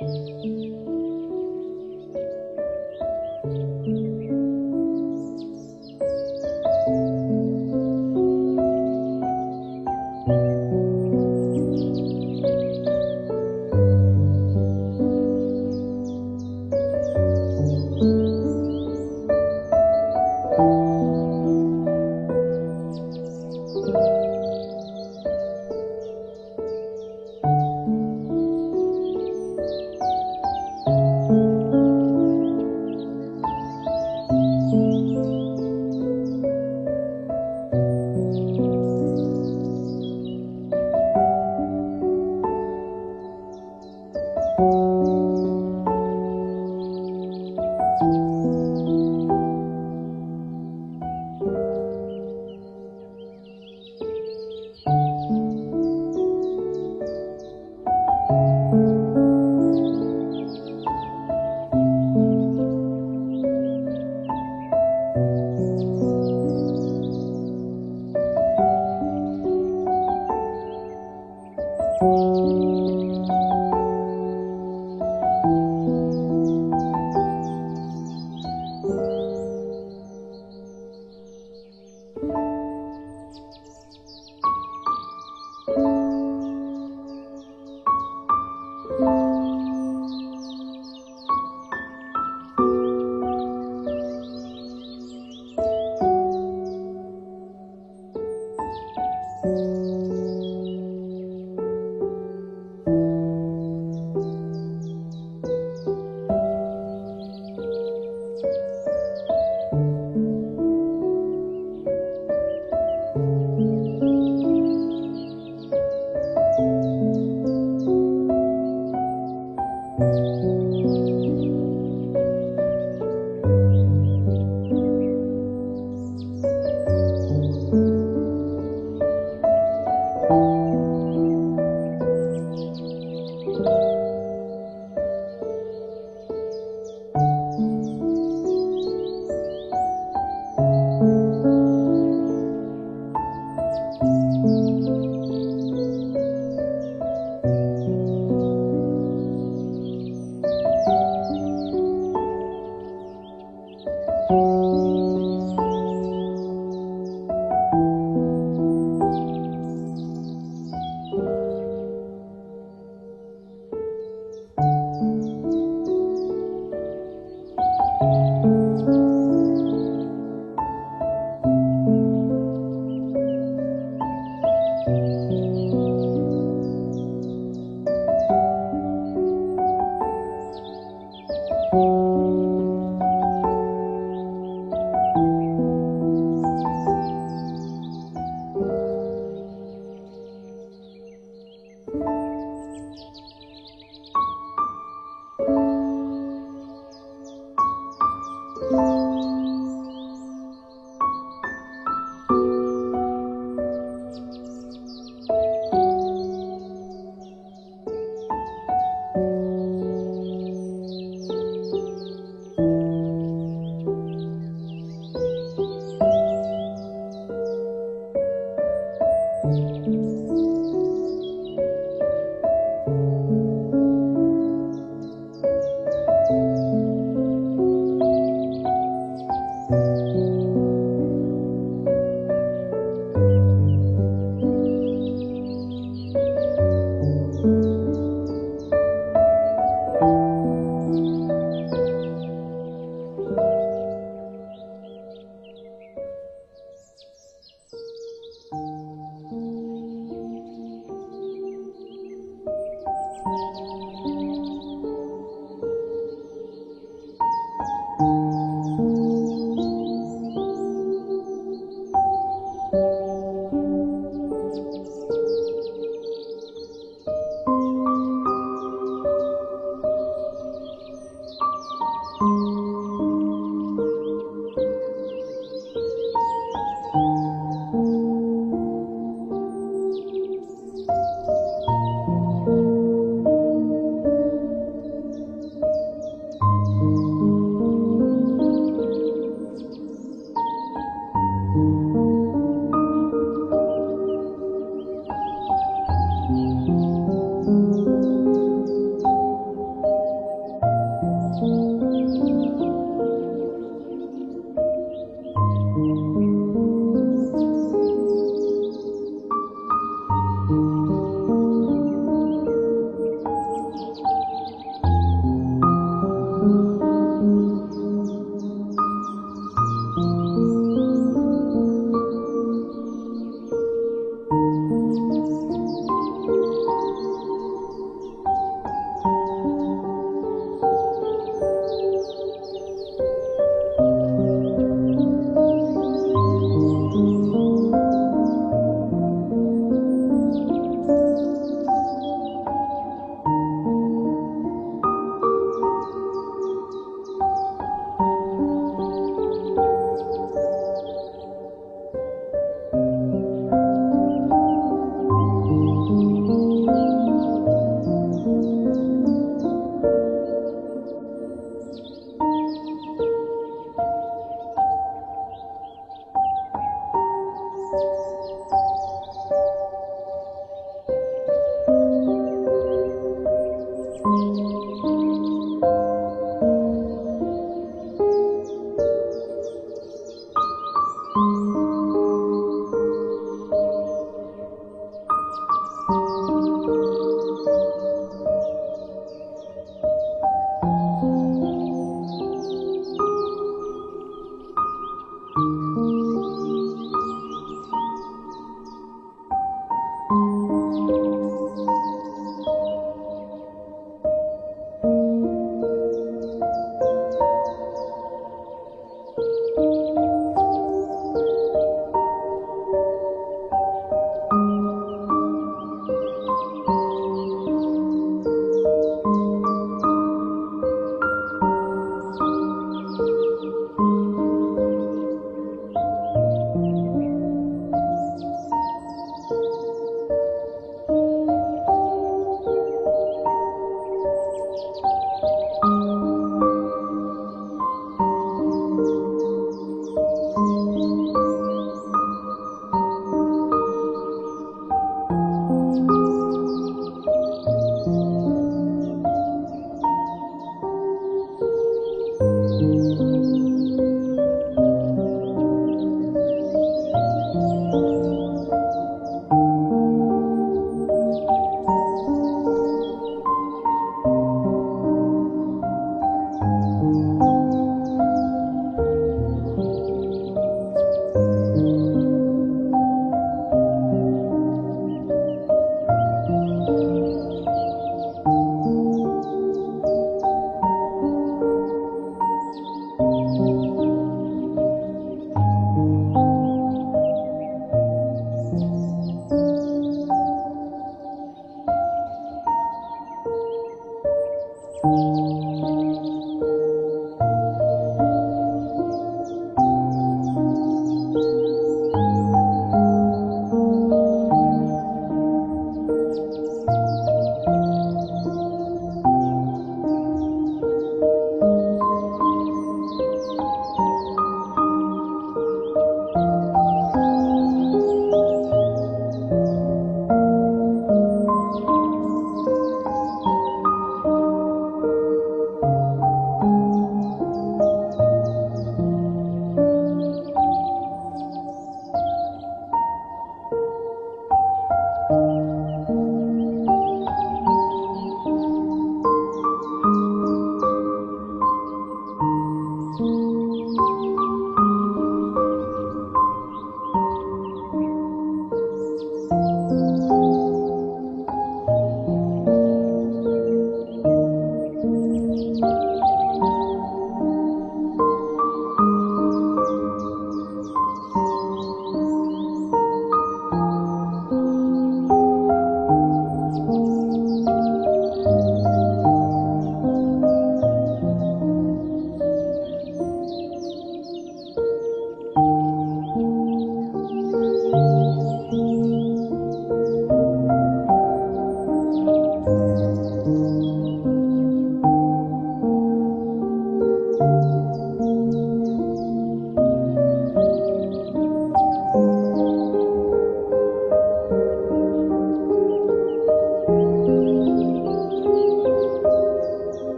Música